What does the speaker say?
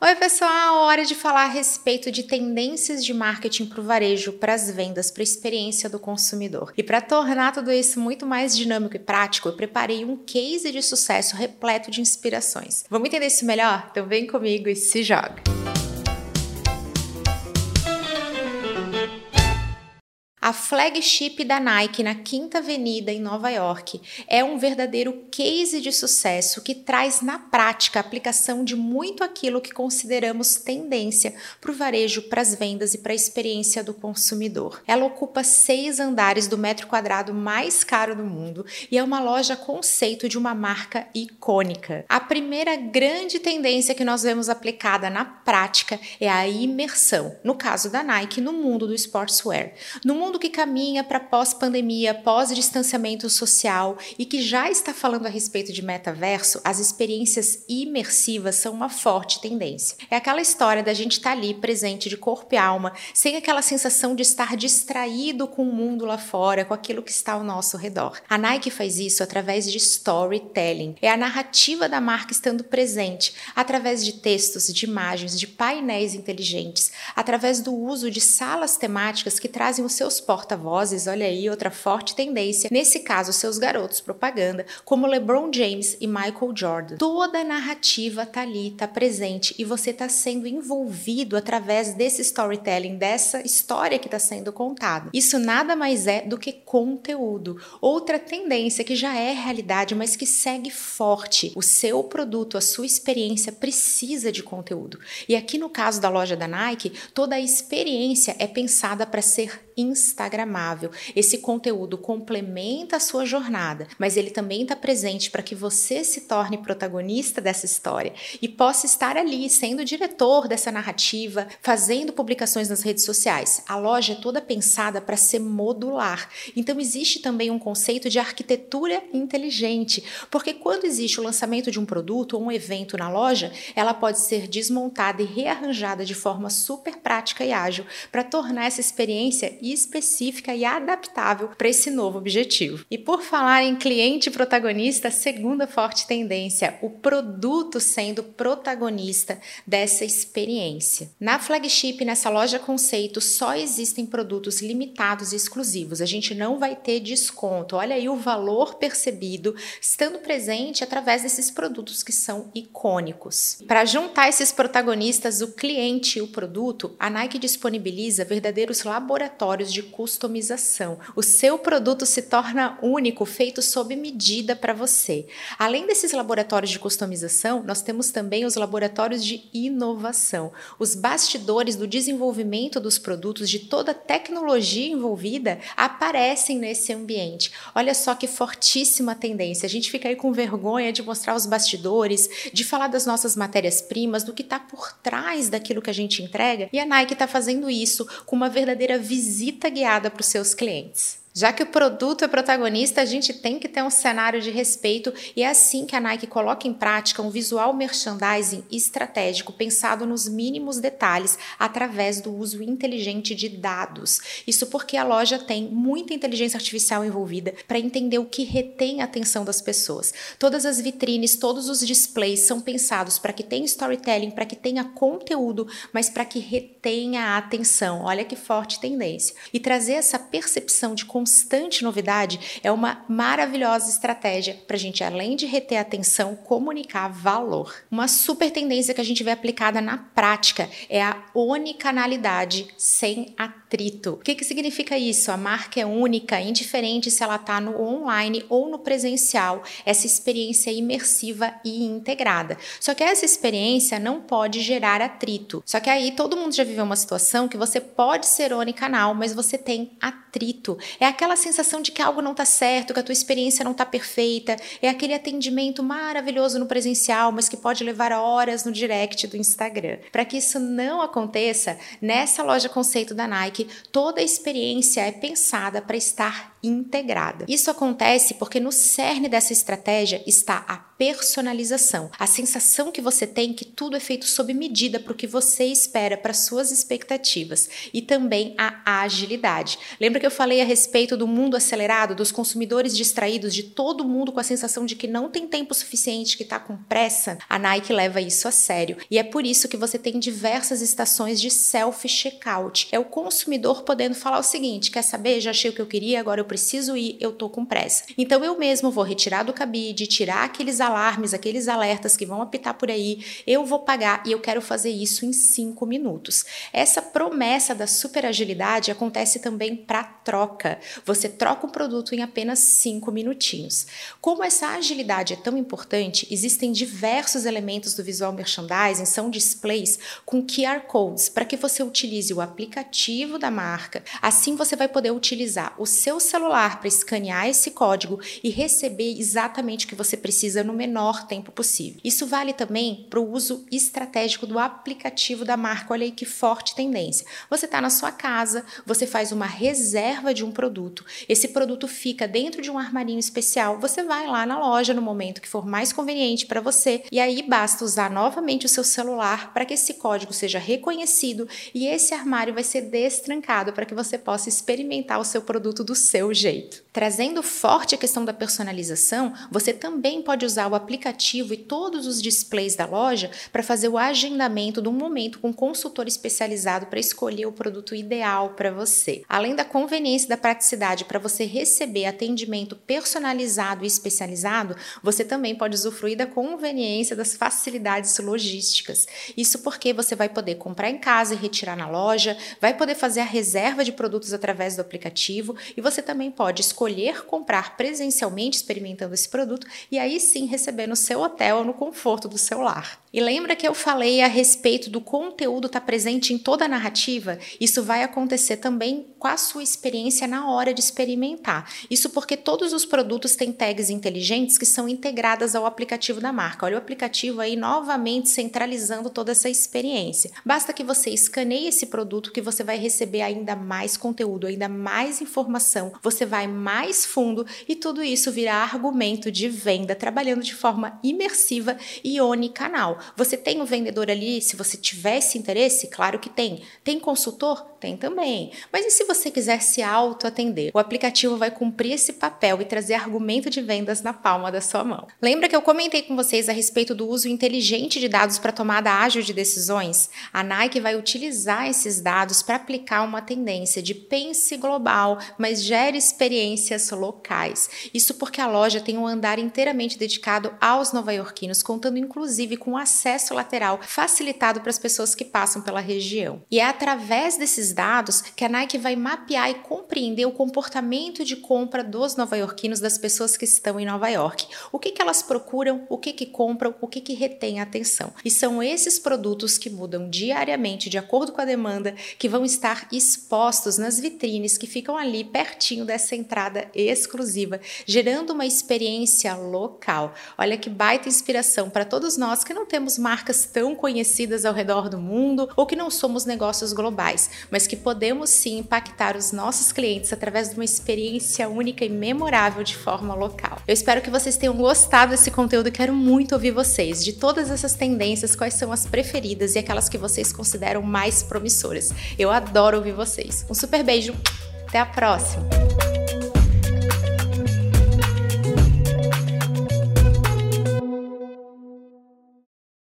Oi, pessoal! Hora de falar a respeito de tendências de marketing para o varejo, para as vendas, para a experiência do consumidor. E para tornar tudo isso muito mais dinâmico e prático, eu preparei um case de sucesso repleto de inspirações. Vamos entender isso melhor? Então vem comigo e se joga! Flagship da Nike na Quinta Avenida em Nova York é um verdadeiro case de sucesso que traz na prática a aplicação de muito aquilo que consideramos tendência para o varejo, para as vendas e para a experiência do consumidor. Ela ocupa seis andares do metro quadrado mais caro do mundo e é uma loja conceito de uma marca icônica. A primeira grande tendência que nós vemos aplicada na prática é a imersão, no caso da Nike, no mundo do sportswear. No mundo que para pós-pandemia, pós-distanciamento social e que já está falando a respeito de metaverso, as experiências imersivas são uma forte tendência. É aquela história da gente estar tá ali presente de corpo e alma, sem aquela sensação de estar distraído com o mundo lá fora, com aquilo que está ao nosso redor. A Nike faz isso através de storytelling. É a narrativa da marca estando presente, através de textos, de imagens, de painéis inteligentes, através do uso de salas temáticas que trazem os seus porta-vozes, olha aí outra forte tendência, nesse caso seus garotos propaganda, como LeBron James e Michael Jordan. Toda a narrativa tá ali, tá presente e você tá sendo envolvido através desse storytelling, dessa história que está sendo contada. Isso nada mais é do que conteúdo. Outra tendência que já é realidade, mas que segue forte. O seu produto, a sua experiência precisa de conteúdo. E aqui no caso da loja da Nike, toda a experiência é pensada para ser instagramável. Esse conteúdo complementa a sua jornada, mas ele também está presente para que você se torne protagonista dessa história e possa estar ali sendo diretor dessa narrativa, fazendo publicações nas redes sociais. A loja é toda pensada para ser modular. Então existe também um conceito de arquitetura inteligente, porque quando existe o lançamento de um produto ou um evento na loja, ela pode ser desmontada e rearranjada de forma super prática e ágil para tornar essa experiência específica e adaptável para esse novo objetivo. E por falar em cliente protagonista, segunda forte tendência, o produto sendo protagonista dessa experiência. Na flagship, nessa loja conceito, só existem produtos limitados e exclusivos. A gente não vai ter desconto. Olha aí o valor percebido estando presente através desses produtos que são icônicos. Para juntar esses protagonistas, o cliente e o produto, a Nike disponibiliza verdadeiros laboratórios de customização. O seu produto se torna único, feito sob medida para você. Além desses laboratórios de customização, nós temos também os laboratórios de inovação. Os bastidores do desenvolvimento dos produtos, de toda a tecnologia envolvida, aparecem nesse ambiente. Olha só que fortíssima tendência. A gente fica aí com vergonha de mostrar os bastidores, de falar das nossas matérias-primas, do que está por trás daquilo que a gente entrega. E a Nike está fazendo isso com uma verdadeira visita guiada para os seus clientes. Já que o produto é protagonista, a gente tem que ter um cenário de respeito e é assim que a Nike coloca em prática um visual merchandising estratégico pensado nos mínimos detalhes através do uso inteligente de dados. Isso porque a loja tem muita inteligência artificial envolvida para entender o que retém a atenção das pessoas. Todas as vitrines, todos os displays são pensados para que tenha storytelling, para que tenha conteúdo, mas para que retenha a atenção. Olha que forte tendência. E trazer essa percepção de constante novidade é uma maravilhosa estratégia para a gente, além de reter atenção, comunicar valor. Uma super tendência que a gente vê aplicada na prática é a onicanalidade sem atrito. O que, que significa isso? A marca é única, indiferente se ela está no online ou no presencial, essa experiência imersiva e integrada. Só que essa experiência não pode gerar atrito. Só que aí todo mundo já viveu uma situação que você pode ser onicanal, mas você tem atrito. É aquela sensação de que algo não está certo, que a tua experiência não está perfeita, é aquele atendimento maravilhoso no presencial, mas que pode levar horas no direct do Instagram. Para que isso não aconteça, nessa loja conceito da Nike, toda a experiência é pensada para estar integrada. Isso acontece porque no cerne dessa estratégia está a personalização, a sensação que você tem que tudo é feito sob medida para o que você espera, para suas expectativas e também a agilidade. Lembra que eu falei a respeito do mundo acelerado, dos consumidores distraídos, de todo mundo com a sensação de que não tem tempo suficiente, que está com pressa? A Nike leva isso a sério e é por isso que você tem diversas estações de self-checkout. É o consumidor podendo falar o seguinte: quer saber? Já achei o que eu queria, agora eu preciso ir, eu tô com pressa. Então eu mesmo vou retirar do cabide, tirar aqueles alarmes, aqueles alertas que vão apitar por aí, eu vou pagar e eu quero fazer isso em cinco minutos. Essa promessa da super agilidade acontece também para troca. Você troca o produto em apenas cinco minutinhos. Como essa agilidade é tão importante, existem diversos elementos do visual merchandising, são displays com QR codes para que você utilize o aplicativo da marca. Assim você vai poder utilizar o seu celular para escanear esse código e receber exatamente o que você precisa no menor tempo possível. Isso vale também para o uso estratégico do aplicativo da marca. Olha aí que forte tendência. Você está na sua casa, você faz uma reserva de um produto, esse produto fica dentro de um armarinho especial, você vai lá na loja no momento que for mais conveniente para você e aí basta usar novamente o seu celular para que esse código seja reconhecido e esse armário vai ser destrancado para que você possa experimentar o seu produto do seu jeito. Trazendo forte a questão da personalização, você também pode usar o aplicativo e todos os displays da loja para fazer o agendamento de um momento com um consultor especializado para escolher o produto ideal para você. Além da conveniência e da praticidade para você receber atendimento personalizado e especializado, você também pode usufruir da conveniência das facilidades logísticas. Isso porque você vai poder comprar em casa e retirar na loja, vai poder fazer a reserva de produtos através do aplicativo e você também pode escolher comprar presencialmente experimentando esse produto e aí sim receber no seu hotel ou no conforto do seu lar. E lembra que eu falei a respeito do conteúdo estar tá presente em toda a narrativa? Isso vai acontecer também com a sua experiência na hora de experimentar. Isso porque todos os produtos têm tags inteligentes que são integradas ao aplicativo da marca. Olha o aplicativo aí novamente centralizando toda essa experiência. Basta que você escaneie esse produto que você vai receber ainda mais conteúdo, ainda mais informação, você vai mais fundo e tudo isso virá argumento de venda, trabalhando de forma imersiva e onicanal. Você tem um vendedor ali, se você tivesse interesse, claro que tem. Tem consultor? Tem também. Mas e se você quiser se auto-atender? O aplicativo vai cumprir esse papel e trazer argumento de vendas na palma da sua mão. Lembra que eu comentei com vocês a respeito do uso inteligente de dados para tomada ágil de decisões? A Nike vai utilizar esses dados para aplicar uma tendência de pense global, mas gere experiências locais. Isso porque a loja tem um andar inteiramente dedicado aos nova-iorquinos, contando inclusive com acesso lateral facilitado para as pessoas que passam pela região. E é através desses dados que a Nike vai mapear e compreender o comportamento de compra dos nova-iorquinos, das pessoas que estão em Nova York. O que, que elas procuram, o que, que compram, o que, que retém a atenção. E são esses produtos que mudam diariamente de acordo com a demanda, que vão estar expostos nas vitrines que ficam ali pertinho dessa entrada exclusiva, gerando uma experiência local. Olha que baita inspiração para todos nós que não temos marcas tão conhecidas ao redor do mundo ou que não somos negócios globais, mas que podemos sim impactar os nossos clientes através de uma experiência única e memorável de forma local. Eu espero que vocês tenham gostado desse conteúdo quero muito ouvir vocês. De todas essas tendências, quais são as preferidas e aquelas que vocês consideram mais promissoras? Eu adoro ouvir vocês. Um super beijo, até a próxima!